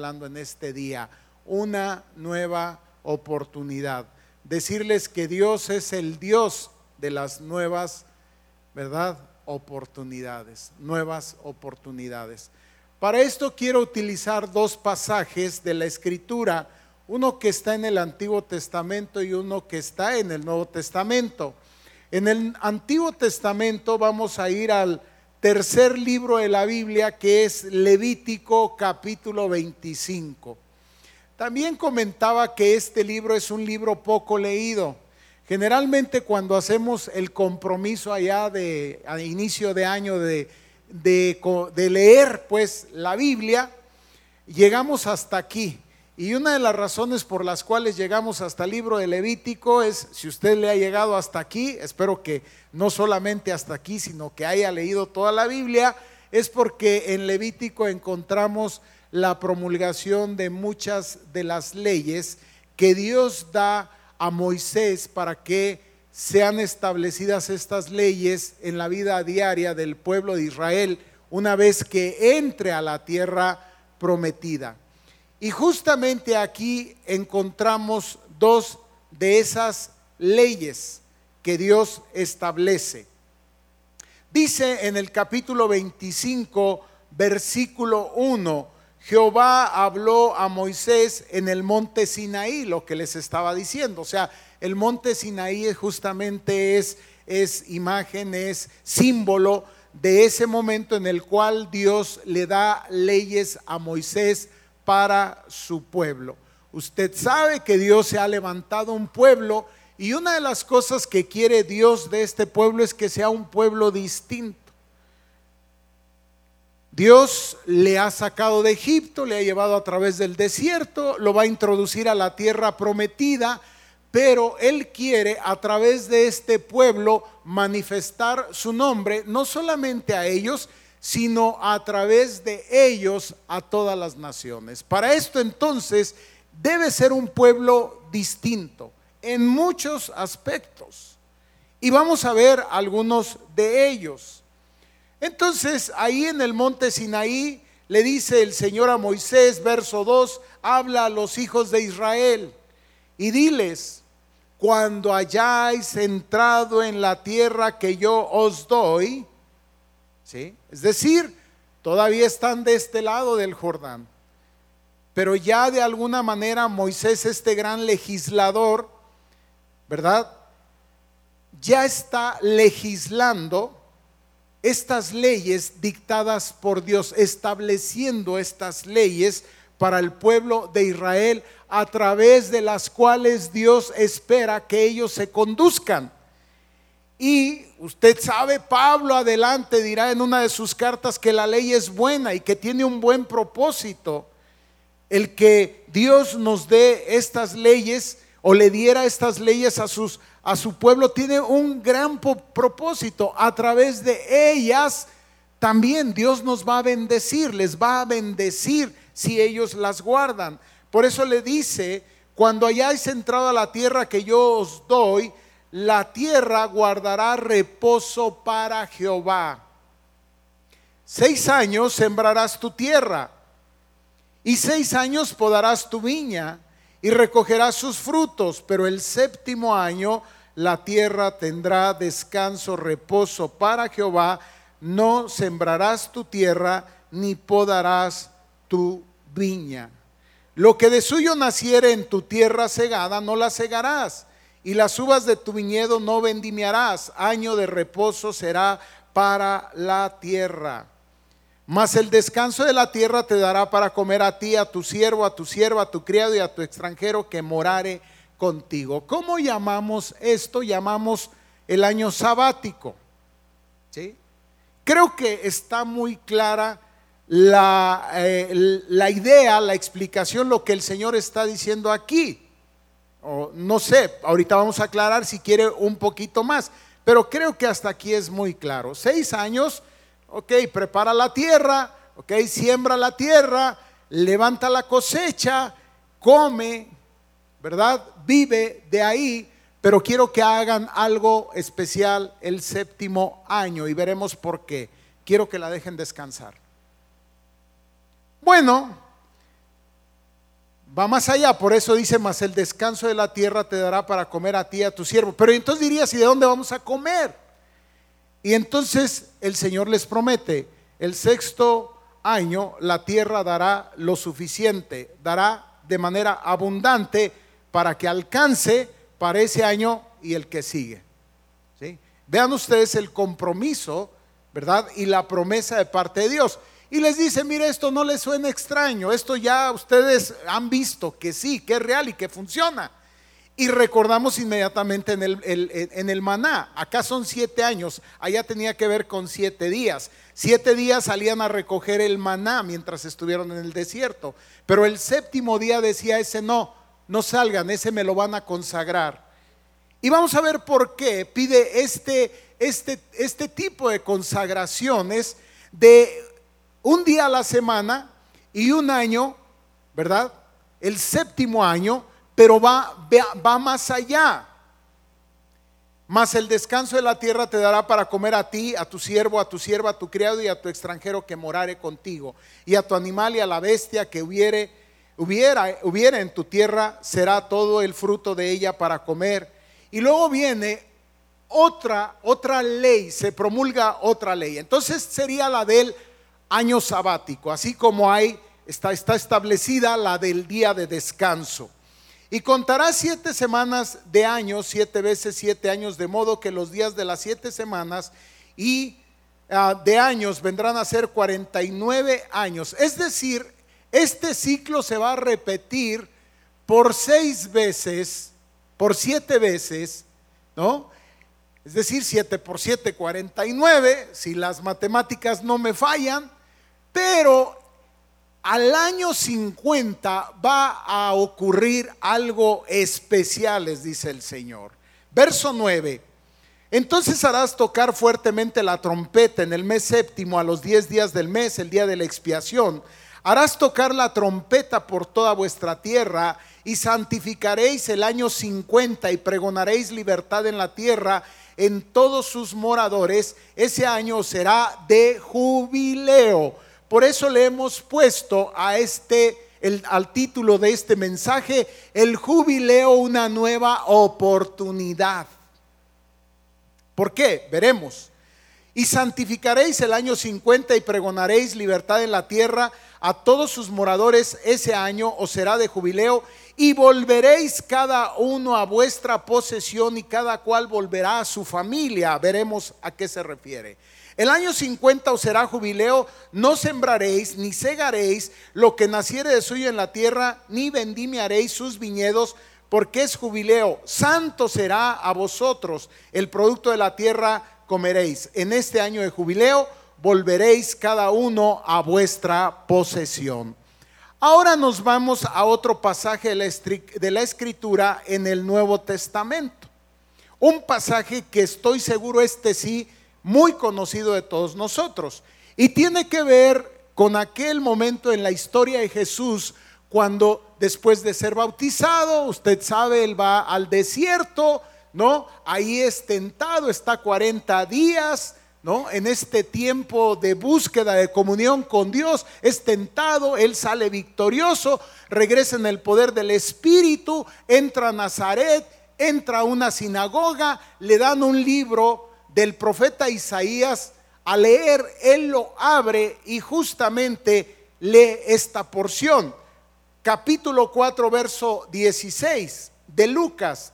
hablando en este día, una nueva oportunidad. Decirles que Dios es el Dios de las nuevas, ¿verdad? Oportunidades, nuevas oportunidades. Para esto quiero utilizar dos pasajes de la Escritura, uno que está en el Antiguo Testamento y uno que está en el Nuevo Testamento. En el Antiguo Testamento vamos a ir al tercer libro de la Biblia que es Levítico capítulo 25. También comentaba que este libro es un libro poco leído. Generalmente cuando hacemos el compromiso allá de inicio de año de, de, de leer pues la Biblia, llegamos hasta aquí. Y una de las razones por las cuales llegamos hasta el libro de Levítico es, si usted le ha llegado hasta aquí, espero que no solamente hasta aquí, sino que haya leído toda la Biblia, es porque en Levítico encontramos la promulgación de muchas de las leyes que Dios da a Moisés para que sean establecidas estas leyes en la vida diaria del pueblo de Israel una vez que entre a la tierra prometida. Y justamente aquí encontramos dos de esas leyes que Dios establece. Dice en el capítulo 25, versículo 1, Jehová habló a Moisés en el monte Sinaí, lo que les estaba diciendo. O sea, el monte Sinaí justamente es, es imagen, es símbolo de ese momento en el cual Dios le da leyes a Moisés para su pueblo. Usted sabe que Dios se ha levantado un pueblo y una de las cosas que quiere Dios de este pueblo es que sea un pueblo distinto. Dios le ha sacado de Egipto, le ha llevado a través del desierto, lo va a introducir a la tierra prometida, pero Él quiere a través de este pueblo manifestar su nombre, no solamente a ellos, sino a través de ellos a todas las naciones. Para esto entonces debe ser un pueblo distinto en muchos aspectos. Y vamos a ver algunos de ellos. Entonces, ahí en el monte Sinaí le dice el Señor a Moisés, verso 2, habla a los hijos de Israel y diles, cuando hayáis entrado en la tierra que yo os doy, es decir, todavía están de este lado del Jordán. Pero ya de alguna manera Moisés, este gran legislador, ¿verdad? Ya está legislando estas leyes dictadas por Dios, estableciendo estas leyes para el pueblo de Israel a través de las cuales Dios espera que ellos se conduzcan. Y usted sabe, Pablo adelante dirá en una de sus cartas que la ley es buena y que tiene un buen propósito. El que Dios nos dé estas leyes o le diera estas leyes a, sus, a su pueblo tiene un gran propósito. A través de ellas también Dios nos va a bendecir, les va a bendecir si ellos las guardan. Por eso le dice, cuando hayáis entrado a la tierra que yo os doy, la tierra guardará reposo para Jehová. Seis años sembrarás tu tierra y seis años podarás tu viña y recogerás sus frutos, pero el séptimo año la tierra tendrá descanso, reposo para Jehová. No sembrarás tu tierra ni podarás tu viña. Lo que de suyo naciere en tu tierra cegada, no la cegarás y las uvas de tu viñedo no vendimiarás, año de reposo será para la tierra. Mas el descanso de la tierra te dará para comer a ti, a tu siervo, a tu sierva, a tu criado y a tu extranjero que morare contigo. ¿Cómo llamamos esto? Llamamos el año sabático. ¿Sí? Creo que está muy clara la, eh, la idea, la explicación, lo que el Señor está diciendo aquí no sé, ahorita vamos a aclarar si quiere un poquito más, pero creo que hasta aquí es muy claro. Seis años, ok, prepara la tierra, ok, siembra la tierra, levanta la cosecha, come, ¿verdad? Vive de ahí, pero quiero que hagan algo especial el séptimo año y veremos por qué. Quiero que la dejen descansar. Bueno, va más allá, por eso dice, más el descanso de la tierra te dará para comer a ti y a tu siervo. Pero entonces dirías, ¿y de dónde vamos a comer? Y entonces el Señor les promete, el sexto año la tierra dará lo suficiente, dará de manera abundante para que alcance para ese año y el que sigue. ¿Sí? Vean ustedes el compromiso, ¿verdad? Y la promesa de parte de Dios. Y les dice, mire, esto no les suena extraño, esto ya ustedes han visto que sí, que es real y que funciona. Y recordamos inmediatamente en el, en el maná, acá son siete años, allá tenía que ver con siete días. Siete días salían a recoger el maná mientras estuvieron en el desierto, pero el séptimo día decía ese no, no salgan, ese me lo van a consagrar. Y vamos a ver por qué pide este, este, este tipo de consagraciones de un día a la semana y un año, ¿verdad? El séptimo año pero va, va más allá. Mas el descanso de la tierra te dará para comer a ti, a tu siervo, a tu sierva, a tu criado y a tu extranjero que morare contigo, y a tu animal y a la bestia que hubiere, hubiera, en tu tierra, será todo el fruto de ella para comer. Y luego viene otra, otra ley, se promulga otra ley. Entonces sería la del año sabático, así como hay, está, está establecida la del día de descanso. Y contará siete semanas de años, siete veces siete años, de modo que los días de las siete semanas y ah, de años vendrán a ser 49 años. Es decir, este ciclo se va a repetir por seis veces, por siete veces, ¿no? Es decir, siete por siete, 49, si las matemáticas no me fallan, pero al año 50 va a ocurrir algo especial, les dice el Señor. Verso 9. Entonces harás tocar fuertemente la trompeta en el mes séptimo, a los diez días del mes, el día de la expiación. Harás tocar la trompeta por toda vuestra tierra y santificaréis el año 50 y pregonaréis libertad en la tierra en todos sus moradores. Ese año será de jubileo por eso le hemos puesto a este, al título de este mensaje, el jubileo, una nueva oportunidad. ¿Por qué? Veremos. Y santificaréis el año 50 y pregonaréis libertad en la tierra a todos sus moradores ese año o será de jubileo y volveréis cada uno a vuestra posesión y cada cual volverá a su familia. Veremos a qué se refiere. El año 50 os será jubileo, no sembraréis ni segaréis lo que naciere de suyo en la tierra, ni vendimiaréis sus viñedos, porque es jubileo. Santo será a vosotros, el producto de la tierra comeréis. En este año de jubileo volveréis cada uno a vuestra posesión. Ahora nos vamos a otro pasaje de la escritura en el Nuevo Testamento. Un pasaje que estoy seguro este sí muy conocido de todos nosotros. Y tiene que ver con aquel momento en la historia de Jesús cuando después de ser bautizado, usted sabe, él va al desierto, ¿no? Ahí es tentado, está 40 días, ¿no? En este tiempo de búsqueda de comunión con Dios, es tentado, él sale victorioso, regresa en el poder del Espíritu, entra a Nazaret, entra a una sinagoga, le dan un libro del profeta Isaías, a leer, él lo abre y justamente lee esta porción. Capítulo 4, verso 16 de Lucas.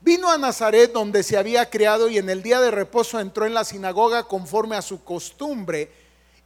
Vino a Nazaret donde se había criado y en el día de reposo entró en la sinagoga conforme a su costumbre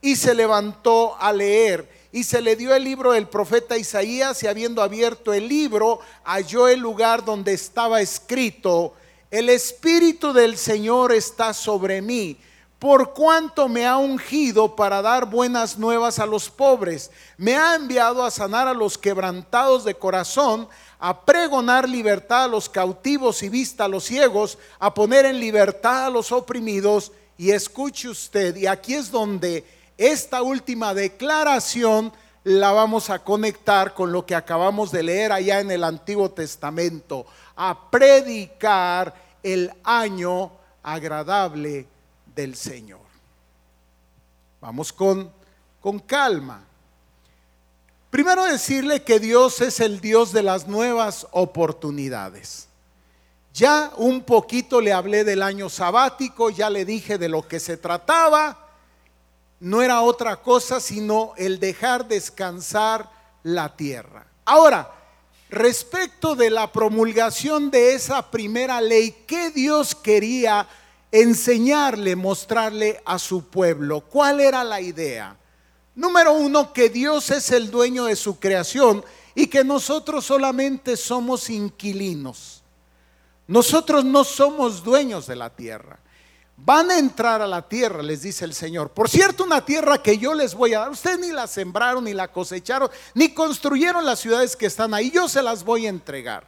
y se levantó a leer. Y se le dio el libro del profeta Isaías y habiendo abierto el libro halló el lugar donde estaba escrito, el Espíritu del Señor está sobre mí, por cuanto me ha ungido para dar buenas nuevas a los pobres, me ha enviado a sanar a los quebrantados de corazón, a pregonar libertad a los cautivos y vista a los ciegos, a poner en libertad a los oprimidos. Y escuche usted, y aquí es donde esta última declaración la vamos a conectar con lo que acabamos de leer allá en el Antiguo Testamento a predicar el año agradable del Señor. Vamos con, con calma. Primero decirle que Dios es el Dios de las nuevas oportunidades. Ya un poquito le hablé del año sabático, ya le dije de lo que se trataba. No era otra cosa sino el dejar descansar la tierra. Ahora, respecto de la promulgación de esa primera ley, ¿qué Dios quería enseñarle, mostrarle a su pueblo? ¿Cuál era la idea? Número uno, que Dios es el dueño de su creación y que nosotros solamente somos inquilinos. Nosotros no somos dueños de la tierra. Van a entrar a la tierra, les dice el Señor. Por cierto, una tierra que yo les voy a dar. Ustedes ni la sembraron, ni la cosecharon, ni construyeron las ciudades que están ahí. Yo se las voy a entregar.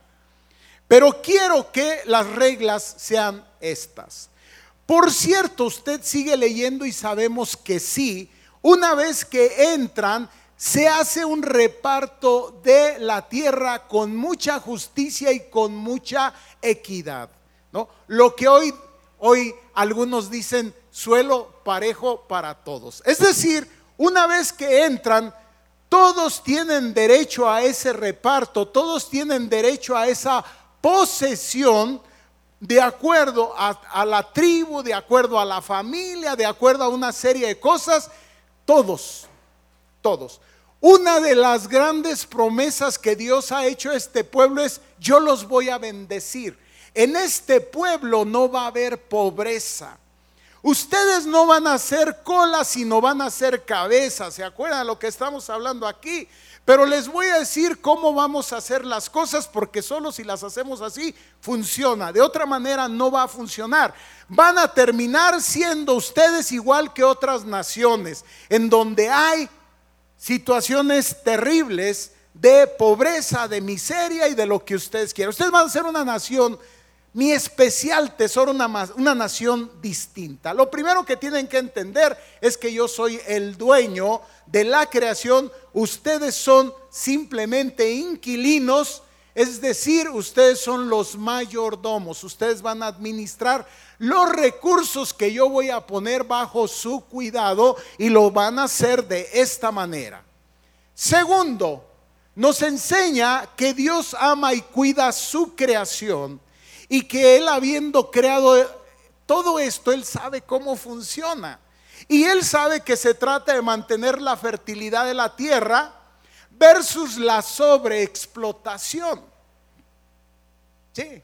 Pero quiero que las reglas sean estas. Por cierto, usted sigue leyendo y sabemos que sí una vez que entran, se hace un reparto de la tierra con mucha justicia y con mucha equidad. ¿no? Lo que hoy, hoy algunos dicen suelo parejo para todos. Es decir, una vez que entran, todos tienen derecho a ese reparto, todos tienen derecho a esa posesión de acuerdo a, la tribu, de acuerdo a la familia, de acuerdo a una serie de cosas todos, todos. Una de las grandes promesas que Dios ha hecho a este pueblo es, yo los voy a bendecir. En este pueblo no va a haber pobreza. Ustedes no van a ser colas, sino van a ser cabezas. ¿Se acuerdan de lo que estamos hablando aquí? Pero les voy a decir cómo vamos a hacer las cosas porque solo si las hacemos así funciona. De otra manera no va a funcionar. Van a terminar siendo ustedes igual que otras naciones en donde hay situaciones terribles de pobreza, de miseria y de lo que ustedes quieran. Ustedes van a ser una nación mi especial tesoro, una, una, nación distinta. Lo primero que tienen que entender es que yo soy el dueño de la creación, ustedes son simplemente inquilinos, es decir, ustedes son los mayordomos, ustedes van a administrar los recursos que yo voy a poner bajo su cuidado y lo van a hacer de esta manera. Segundo, nos enseña que Dios ama y cuida su creación y que Él habiendo creado todo esto, Él sabe cómo funciona. Y Él sabe que se trata de mantener la fertilidad de la tierra versus la sobreexplotación. Sí.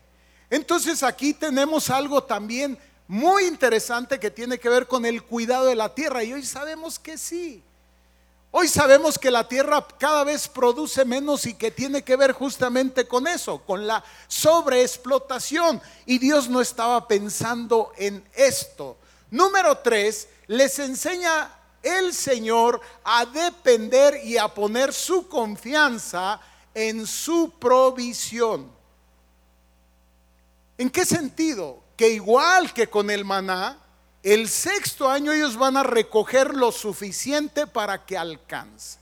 Entonces aquí tenemos algo también muy interesante que tiene que ver con el cuidado de la tierra. Y hoy sabemos que sí. Hoy sabemos que la tierra cada vez produce menos y que tiene que ver justamente con eso, con la sobreexplotación. Y Dios no estaba pensando en esto. Número tres, les enseña el Señor a depender y a poner su confianza en su provisión. ¿En qué sentido? Que igual que con el maná, el sexto año ellos van a recoger lo suficiente para que alcance.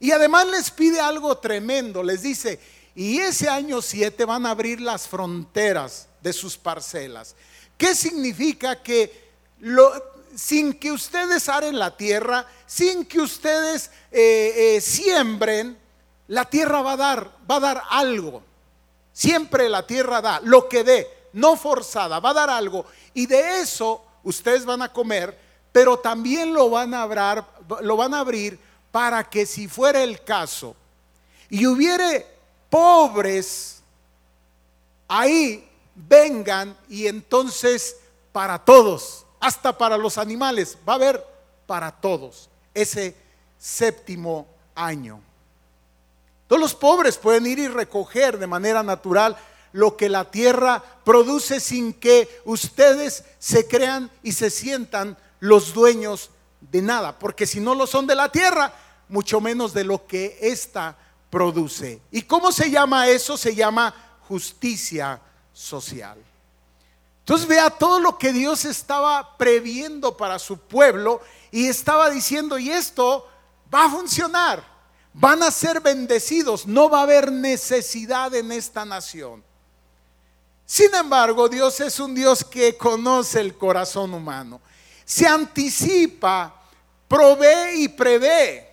Y además les pide algo tremendo, les dice, y ese año siete van a abrir las fronteras de sus parcelas. ¿Qué significa que sin que ustedes aren la tierra, sin que ustedes eh, eh, siembren, la tierra va dar, va a dar algo. Siempre la tierra da lo que dé, no forzada, va a dar algo. Y de eso ustedes van a comer, pero también lo van a abrir, lo van a abrir para que si fuera el caso y hubiere pobres ahí vengan y entonces para todos, hasta para los animales, va a haber para todos ese séptimo año. Todos los pobres pueden ir y recoger de manera natural lo que la tierra produce sin que ustedes se crean y se sientan los dueños de nada, porque si no lo son de la tierra, mucho menos de lo que ésta produce. ¿Y cómo se llama eso? Se llama justicia social. Entonces vea todo lo que Dios estaba previendo para su pueblo y estaba diciendo, y esto va a funcionar, van a ser bendecidos, no va a haber necesidad en esta nación. Sin embargo, Dios es un Dios que conoce el corazón humano. Se anticipa, provee y prevé.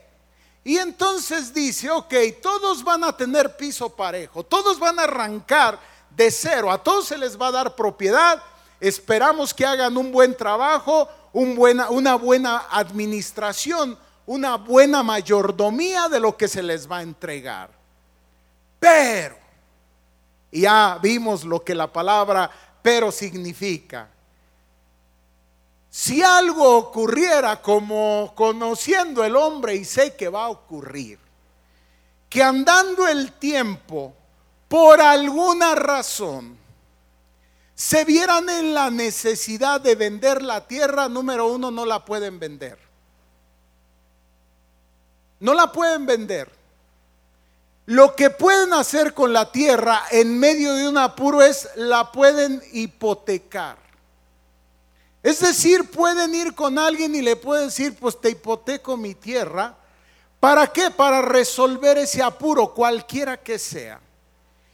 Y entonces dice, ok, todos van a tener piso parejo, todos van a arrancar de cero, a todos se les va a dar propiedad, esperamos que hagan un buen trabajo, una buena administración, una buena mayordomía de lo que se les va a entregar. Pero, ya vimos lo que la palabra pero significa. Si algo ocurriera como conociendo el hombre y sé que va a ocurrir, que andando el tiempo, por alguna razón, se vieran en la necesidad de vender la tierra, número uno, no la pueden vender. No la pueden vender. Lo que pueden hacer con la tierra en medio de un apuro es la pueden hipotecar. Es decir, pueden ir con alguien y le pueden decir, pues te hipoteco mi tierra. ¿Para qué? Para resolver ese apuro, cualquiera que sea.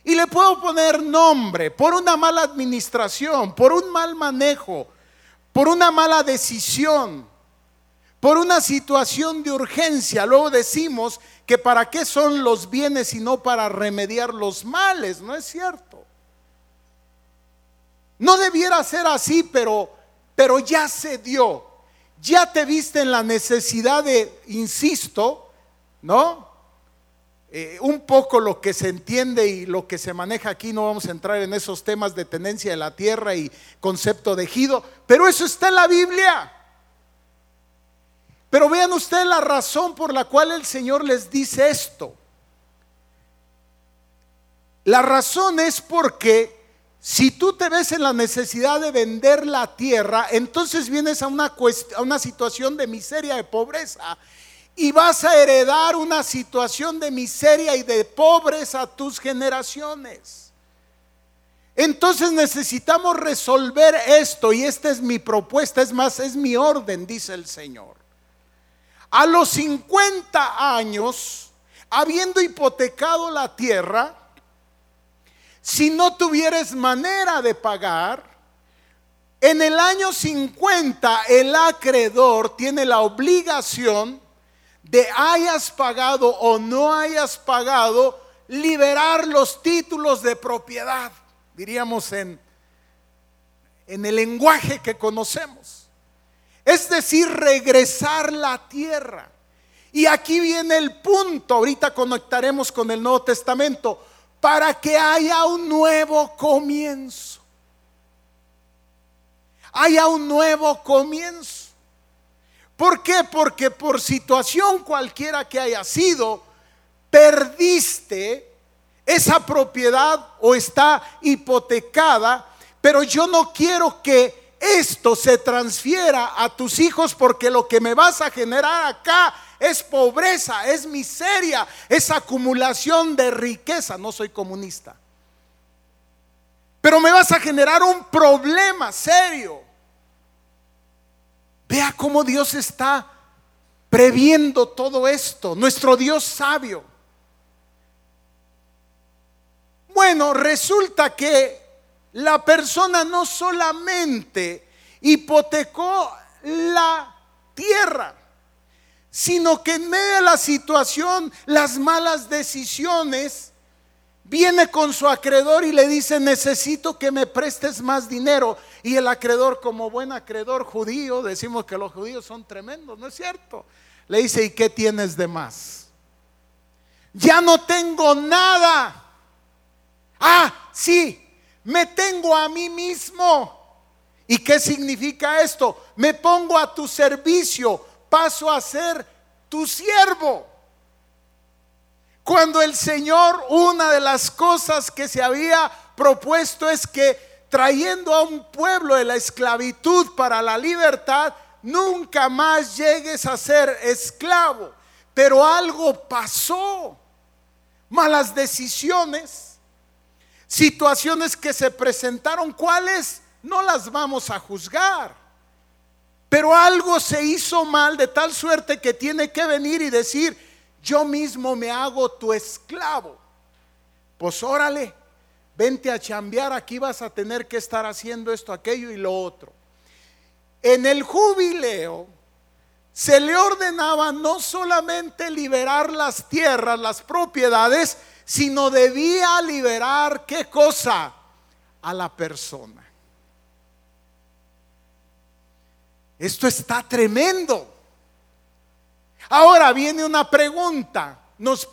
Y le puedo poner nombre por una mala administración, por un mal manejo, por una mala decisión, por una situación de urgencia. Luego decimos que para qué son los bienes y no para remediar los males, ¿no es cierto? No debiera ser así, pero pero ya se dio. Ya te viste en la necesidad de, insisto, ¿no? Eh, un poco lo que se entiende y lo que se maneja aquí, no vamos a entrar en esos temas de tenencia de la tierra y concepto de ejido, pero eso está en la Biblia. Pero vean ustedes la razón por la cual el Señor les dice esto. La razón es porque si tú te ves en la necesidad de vender la tierra, entonces vienes a una, a una situación de miseria, de pobreza, y vas a heredar una situación de miseria y de pobreza a tus generaciones. Entonces necesitamos resolver esto y esta es mi propuesta, es más, es mi orden, dice el Señor. A los 50 años, habiendo hipotecado la tierra, si no tuvieres manera de pagar, en el año 50 el acreedor tiene la obligación de hayas pagado o no hayas pagado, liberar los títulos de propiedad, diríamos en, en el lenguaje que conocemos. Es decir, regresar la tierra. Y aquí viene el punto, ahorita conectaremos con el Nuevo Testamento para que haya un nuevo comienzo. Haya un nuevo comienzo. ¿Por qué? Porque por situación cualquiera que haya sido, perdiste esa propiedad o está hipotecada, pero yo no quiero que esto se transfiera a tus hijos porque lo que me vas a generar acá es pobreza, es miseria, es acumulación de riqueza. No soy comunista. Pero me vas a generar un problema serio. Vea cómo Dios está previendo todo esto, nuestro Dios sabio. Bueno, resulta que la persona no solamente hipotecó la tierra, sino que en medio de la situación, las malas decisiones, viene con su acreedor y le dice, necesito que me prestes más dinero. Y el acreedor, como buen acreedor judío, decimos que los judíos son tremendos, ¿no es cierto? Le dice, ¿y qué tienes de más? Ya no tengo nada. Ah, sí, me tengo a mí mismo. ¿Y qué significa esto? Me pongo a tu servicio paso a ser tu siervo. Cuando el Señor, una de las cosas que se había propuesto es que trayendo a un pueblo de la esclavitud para la libertad, nunca más llegues a ser esclavo. Pero algo pasó, malas decisiones, situaciones que se presentaron, ¿cuáles? No las vamos a juzgar. Pero algo se hizo mal de tal suerte que tiene que venir y decir, yo mismo me hago tu esclavo. Pues órale, vente a chambear, aquí vas a tener que estar haciendo esto, aquello y lo otro. En el jubileo se le ordenaba no solamente liberar las tierras, las propiedades, sino debía liberar qué cosa? A la persona. Esto está tremendo. Ahora viene una pregunta. Nos,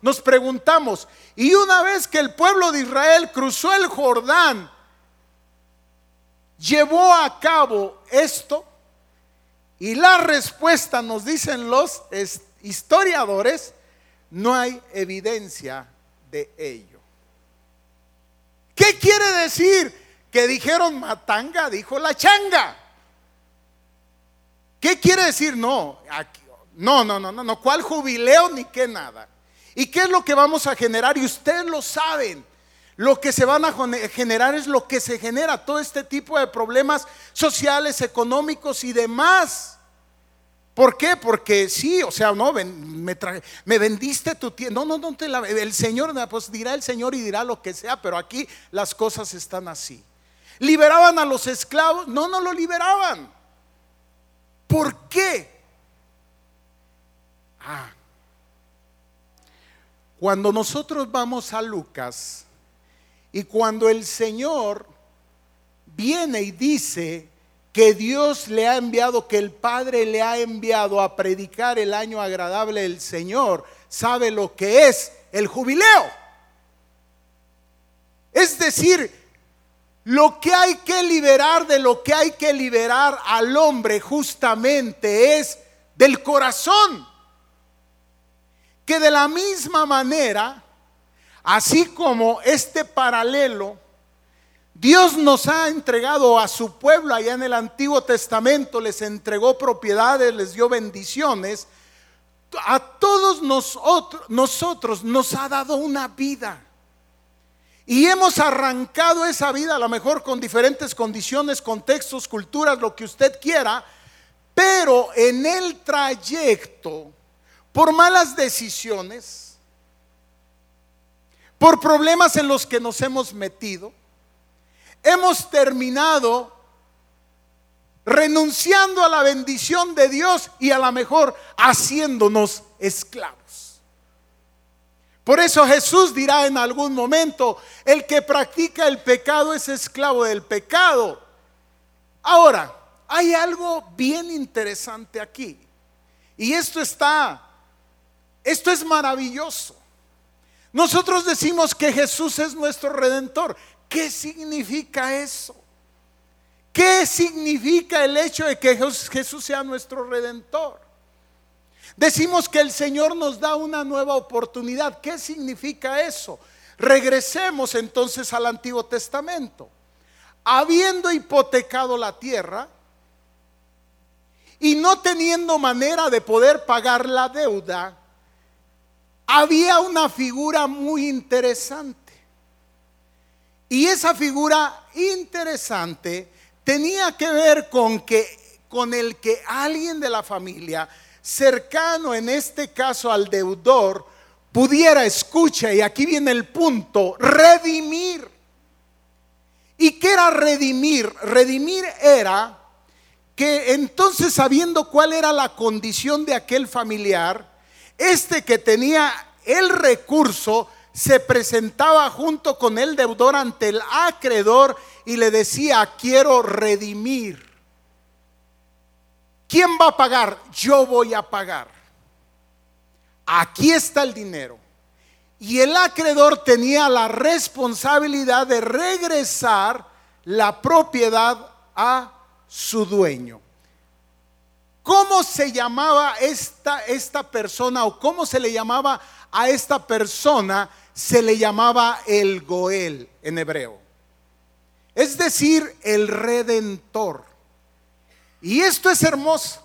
nos, preguntamos, y una vez que el pueblo de Israel cruzó el Jordán, llevó a cabo esto, y la respuesta nos dicen los historiadores, no hay evidencia de ello. ¿Qué quiere decir? Que dijeron matanga, dijo la changa. ¿Qué quiere decir? No, no, no, no, no, no, ¿cuál jubileo ni qué nada? ¿Y qué es lo que vamos a generar? Y ustedes lo saben. Lo que se van a generar es lo que se genera, todo este tipo de problemas sociales, económicos y demás. ¿Por qué? Porque sí, o sea, no, me, me vendiste tu tienda. No, no, no, te la, el Señor, pues dirá el Señor y dirá lo que sea, pero aquí las cosas están así. ¿Liberaban a los esclavos? No, no lo liberaban. ¿Por qué? Ah, cuando nosotros vamos a Lucas, y cuando el Señor viene y dice que Dios le ha enviado, que el Padre le ha enviado a predicar el año agradable del Señor, sabe lo que es el jubileo. Es decir, lo que hay que liberar de lo que hay que liberar al hombre justamente es del corazón. Que de la misma manera Así como este paralelo, Dios nos ha entregado a su pueblo allá en el Antiguo Testamento, les entregó propiedades, les dio bendiciones. A todos nosotros, nosotros nos ha dado una vida. Y hemos arrancado esa vida a lo mejor con diferentes condiciones, contextos, culturas, lo que usted quiera, pero en el trayecto, por malas decisiones, por problemas en los que nos hemos metido, hemos terminado renunciando a la bendición de Dios y a la mejor haciéndonos esclavos. Por eso Jesús dirá en algún momento, el que practica el pecado es esclavo del pecado. Ahora, hay algo bien interesante aquí. Y esto está, esto es maravilloso. Nosotros decimos que Jesús es nuestro redentor. ¿Qué significa eso? ¿Qué significa el hecho de que Jesús sea nuestro redentor? Decimos que el Señor nos da una nueva oportunidad. ¿Qué significa eso? Regresemos entonces al Antiguo Testamento. Habiendo hipotecado la tierra y no teniendo manera de poder pagar la deuda, había una figura muy interesante. Y esa figura interesante tenía que ver con que con el que alguien de la familia cercano en este caso al deudor pudiera escuchar y aquí viene el punto, redimir. ¿Y qué era redimir? Redimir era que entonces sabiendo cuál era la condición de aquel familiar, este que tenía el recurso se presentaba junto con el deudor ante el acreedor y le decía, quiero redimir. ¿Quién va a pagar? Yo voy a pagar. Aquí está el dinero. Y el acreedor tenía la responsabilidad de regresar la propiedad a su dueño. ¿Cómo se llamaba esta, esta persona o cómo se le llamaba a esta persona? Se le llamaba el Goel en hebreo. Es decir, el redentor. Y esto es hermoso.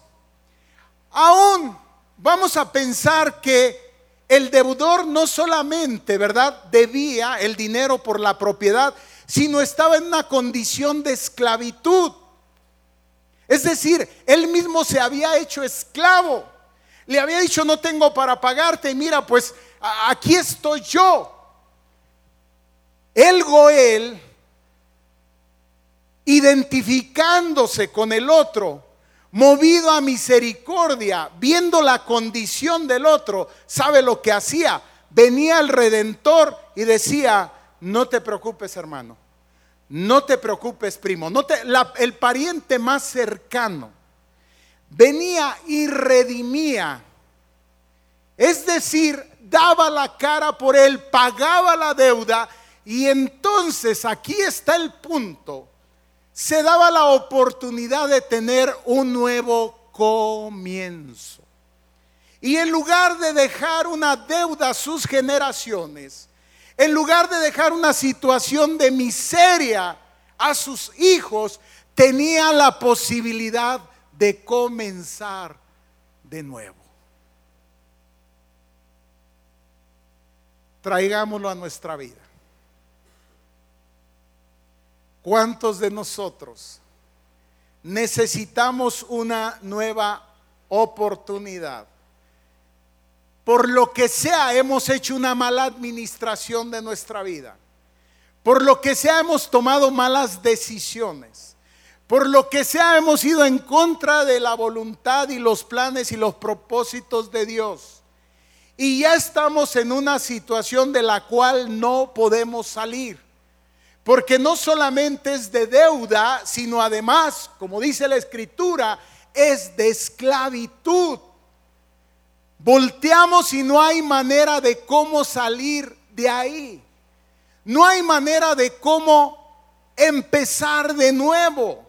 Aún vamos a pensar que el deudor no solamente, ¿verdad?, debía el dinero por la propiedad, sino estaba en una condición de esclavitud. Es decir, él mismo se había hecho esclavo. Le había dicho, no tengo para pagarte. Mira, pues aquí estoy yo. El Goel, identificándose con el otro, movido a misericordia, viendo la condición del otro, ¿sabe lo que hacía? Venía el redentor y decía, no te preocupes hermano, no te preocupes primo, no te, el pariente más cercano venía y redimía, es decir, daba la cara por él, pagaba la deuda y entonces aquí está el punto. Se daba la oportunidad de tener un nuevo comienzo. Y en lugar de dejar una deuda a sus generaciones, en lugar de dejar una situación de miseria a sus hijos, tenía la posibilidad de comenzar de nuevo. Traigámoslo a nuestra vida. ¿Cuántos de nosotros necesitamos una nueva oportunidad? Por lo que sea, hemos hecho una mala administración de nuestra vida. Por lo que sea, hemos tomado malas decisiones. Por lo que sea, hemos ido en contra de la voluntad y los planes y los propósitos de Dios. Y ya estamos en una situación de la cual no podemos salir. Porque no solamente es de deuda, sino además, como dice la escritura, es de esclavitud. Volteamos y no hay manera de cómo salir de ahí. No hay manera de cómo empezar de nuevo.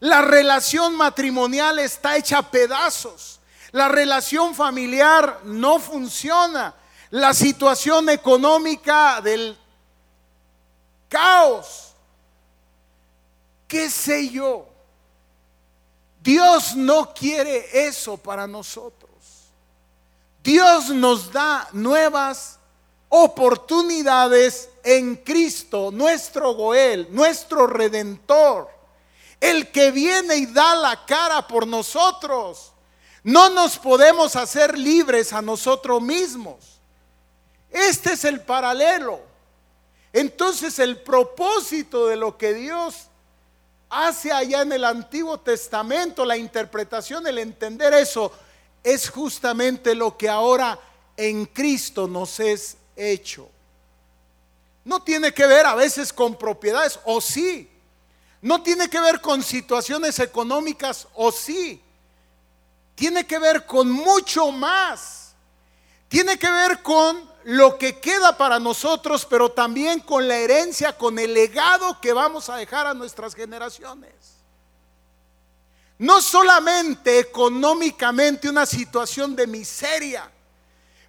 La relación matrimonial está hecha a pedazos. La relación familiar no funciona. La situación económica del caos. ¿Qué sé yo? Dios no quiere eso para nosotros. Dios nos da nuevas oportunidades en Cristo, nuestro Goel, nuestro Redentor, el que viene y da la cara por nosotros. No nos podemos hacer libres a nosotros mismos. Este es el paralelo. Entonces el propósito de lo que Dios hace allá en el Antiguo Testamento, la interpretación, el entender eso, es justamente lo que ahora en Cristo nos es hecho. No tiene que ver a veces con propiedades, o sí. No tiene que ver con situaciones económicas, o sí. Tiene que ver con mucho más. Tiene que ver con lo que queda para nosotros, pero también con la herencia, con el legado que vamos a dejar a nuestras generaciones. No solamente económicamente una situación de miseria,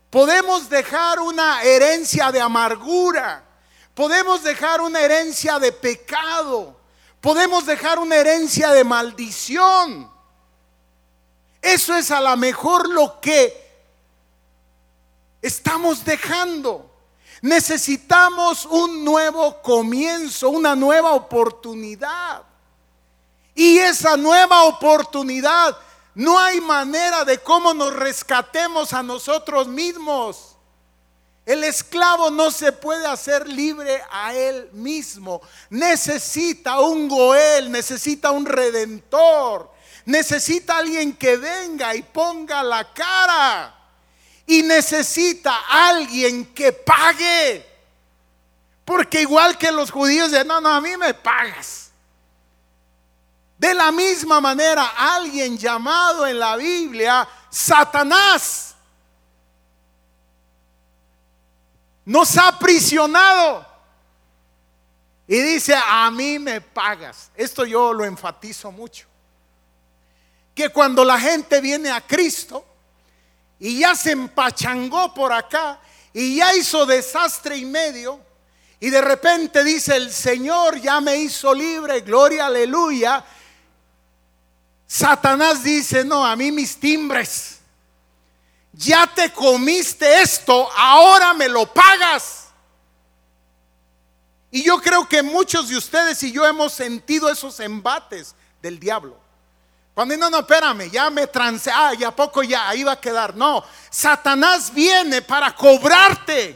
podemos dejar una herencia de amargura, podemos dejar una herencia de pecado, podemos dejar una herencia de maldición. Eso es a lo mejor lo que estamos dejando. Necesitamos un nuevo comienzo, una nueva oportunidad. Y esa nueva oportunidad, no hay manera de cómo nos rescatemos a nosotros mismos. El esclavo no se puede hacer libre a él mismo. Necesita un Goel, necesita un redentor, necesita alguien que venga y ponga la cara y necesita alguien que pague. Porque igual que los judíos de no, no, a mí me pagas. De la misma manera, alguien llamado en la Biblia Satanás nos ha aprisionado. Y dice, a mí me pagas. Esto yo lo enfatizo mucho. Que cuando la gente viene a Cristo, y ya se empachangó por acá y ya hizo desastre y medio. Y de repente dice, el Señor ya me hizo libre, gloria, aleluya. Satanás dice, no, a mí mis timbres. Ya te comiste esto, ahora me lo pagas. Y yo creo que muchos de ustedes y yo hemos sentido esos embates del diablo. Cuando no, no, espérame, ya me trance, ah, ya poco ya, ahí va a quedar. No, Satanás viene para cobrarte,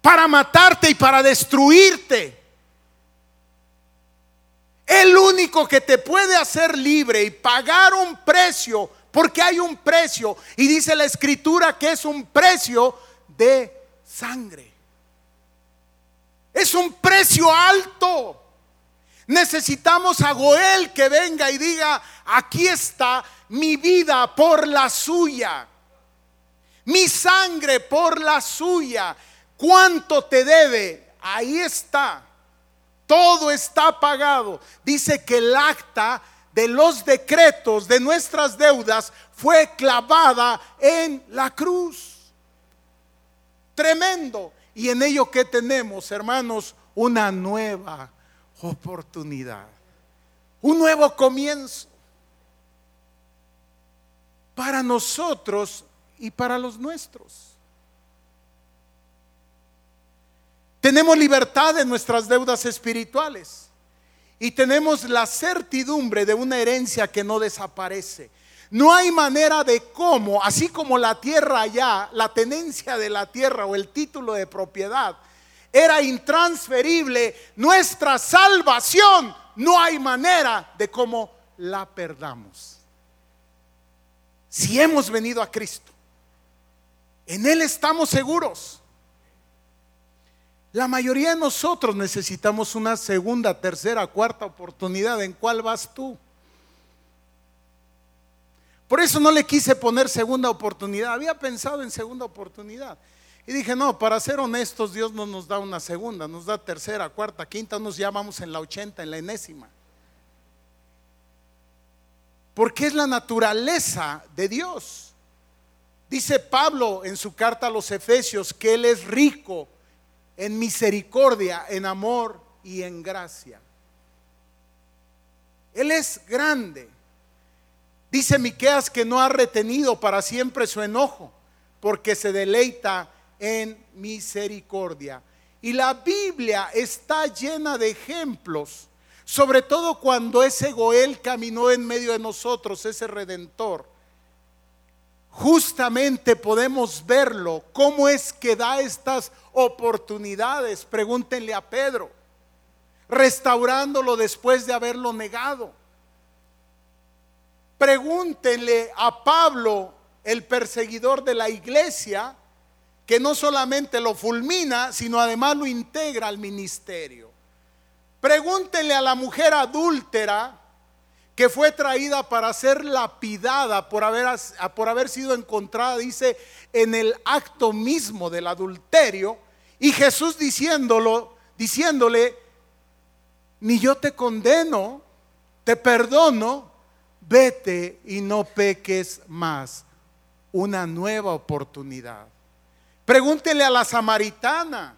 para matarte y para destruirte. El único que te puede hacer libre y pagar un precio, porque hay un precio, y dice la escritura que es un precio de sangre. Es un precio alto. Necesitamos a Goel que venga y diga, aquí está mi vida por la suya, mi sangre por la suya. ¿Cuánto te debe? Ahí está. Todo está pagado. Dice que el acta de los decretos de nuestras deudas fue clavada en la cruz. Tremendo. Y en ello que tenemos, hermanos, una nueva oportunidad. Un nuevo comienzo. Para nosotros y para los nuestros. Tenemos libertad en nuestras deudas espirituales y tenemos la certidumbre de una herencia que no desaparece. No hay manera de cómo, así como la tierra allá, la tenencia de la tierra o el título de propiedad era intransferible, nuestra salvación no hay manera de cómo la perdamos. Si hemos venido a Cristo, en Él estamos seguros. La mayoría de nosotros necesitamos una segunda, tercera, cuarta oportunidad. ¿En cuál vas tú? Por eso no le quise poner segunda oportunidad. Había pensado en segunda oportunidad. Y dije, no, para ser honestos, Dios no nos da una segunda, nos da tercera, cuarta, quinta, nos llamamos en la ochenta, en la enésima. Porque es la naturaleza de Dios. Dice Pablo en su carta a los Efesios que Él es rico en misericordia, en amor y en gracia. Él es grande. Dice Miqueas que no ha retenido para siempre su enojo, porque se deleita en misericordia. Y la Biblia está llena de ejemplos, sobre todo cuando ese Goel caminó en medio de nosotros, ese redentor justamente podemos verlo, cómo es que da estas oportunidades. Pregúntenle a Pedro, restaurándolo después de haberlo negado. Pregúntenle a Pablo, el perseguidor de la iglesia, que no solamente lo fulmina, sino además lo integra al ministerio. Pregúntenle a la mujer adúltera, que fue traída para ser lapidada por haber, por haber sido encontrada, dice, en el acto mismo del adulterio, y Jesús diciéndolo, diciéndole, ni yo te condeno, te perdono, vete y no peques más. Una nueva oportunidad. Pregúntele a la samaritana,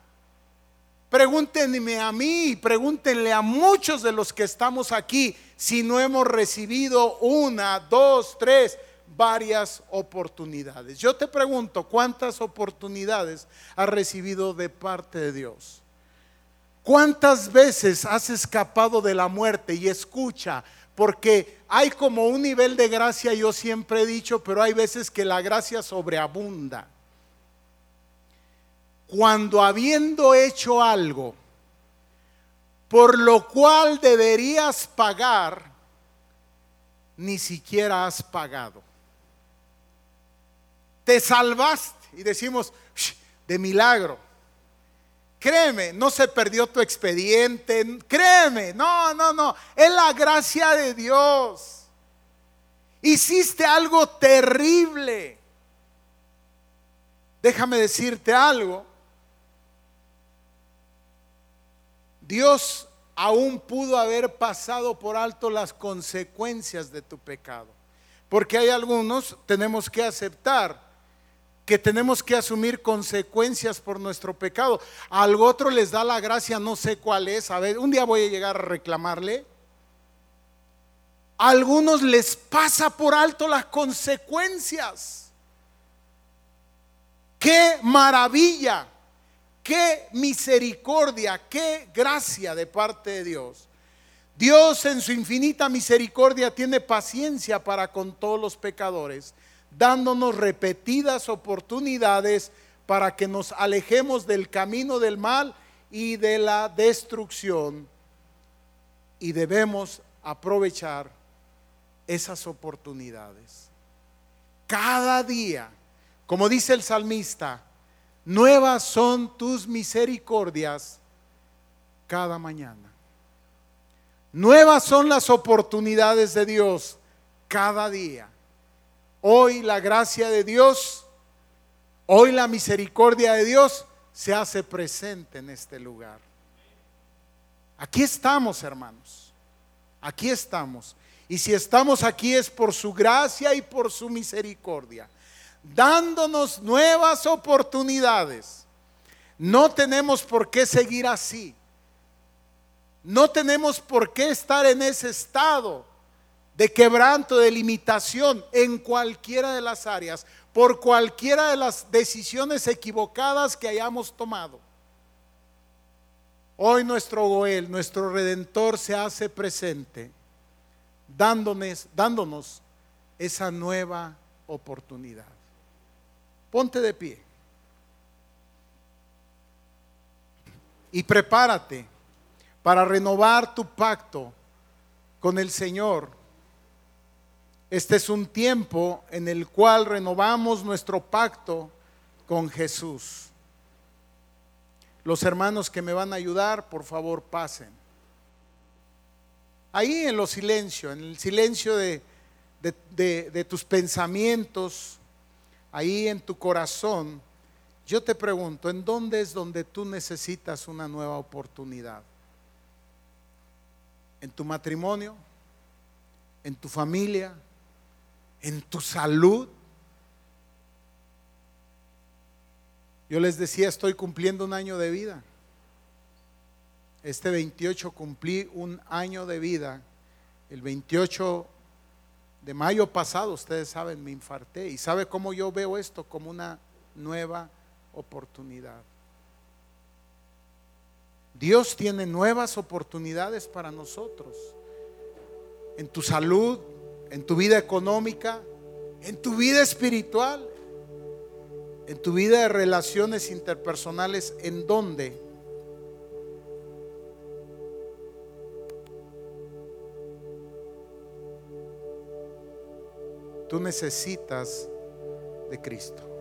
pregúntenme a mí, pregúntenle a muchos de los que estamos aquí si no hemos recibido una, dos, tres, varias oportunidades. Yo te pregunto, ¿cuántas oportunidades has recibido de parte de Dios? ¿Cuántas veces has escapado de la muerte? Y escucha, porque hay como un nivel de gracia, yo siempre he dicho, pero hay veces que la gracia sobreabunda. Cuando habiendo hecho algo, por lo cual deberías pagar, ni siquiera has pagado. Te salvaste y decimos, de milagro. Créeme, no se perdió tu expediente. Créeme, no, no, no. Es la gracia de Dios. Hiciste algo terrible. Déjame decirte algo. Dios aún pudo haber pasado por alto las consecuencias de tu pecado. Porque hay algunos, tenemos que aceptar que tenemos que asumir consecuencias por nuestro pecado. A algo otro les da la gracia, no sé cuál es. A ver, un día voy a llegar a reclamarle. A algunos les pasa por alto las consecuencias. Qué maravilla Qué misericordia, qué gracia de parte de Dios. Dios en su infinita misericordia tiene paciencia para con todos los pecadores, dándonos repetidas oportunidades para que nos alejemos del camino del mal y de la destrucción. y debemos aprovechar esas oportunidades. Cada día, como dice el salmista, nuevas son tus misericordias cada mañana. Nuevas son las oportunidades de Dios cada día. Hoy la gracia de Dios, hoy la misericordia de Dios se hace presente en este lugar. Aquí estamos, hermanos. Aquí estamos. Y si estamos aquí es por su gracia y por su misericordia, dándonos nuevas oportunidades. No tenemos por qué seguir así. No tenemos por qué estar en ese estado de quebranto, de limitación en cualquiera de las áreas, por cualquiera de las decisiones equivocadas que hayamos tomado. Hoy nuestro Goel, nuestro Redentor, se hace presente, dándonos, dándonos esa nueva oportunidad. Ponte de pie y prepárate para renovar tu pacto con el Señor este es un tiempo en el cual renovamos nuestro pacto con Jesús. Los hermanos que me van a ayudar, por favor, pasen. Ahí en lo silencio, en el silencio de tus pensamientos, ahí en tu corazón, yo te pregunto, ¿en dónde es donde tú necesitas una nueva oportunidad? ¿En tu matrimonio? ¿En tu familia? en tu salud. Yo les decía, estoy cumpliendo un año de vida. Este 28 cumplí un año de vida. El 28 de mayo pasado, ustedes saben, me infarté. ¿Y sabe cómo yo veo esto? Como una nueva oportunidad. Dios tiene nuevas oportunidades para nosotros. En tu salud, en tu vida económica, en tu vida espiritual, en tu vida de relaciones interpersonales, ¿en dónde? Tú necesitas de Cristo.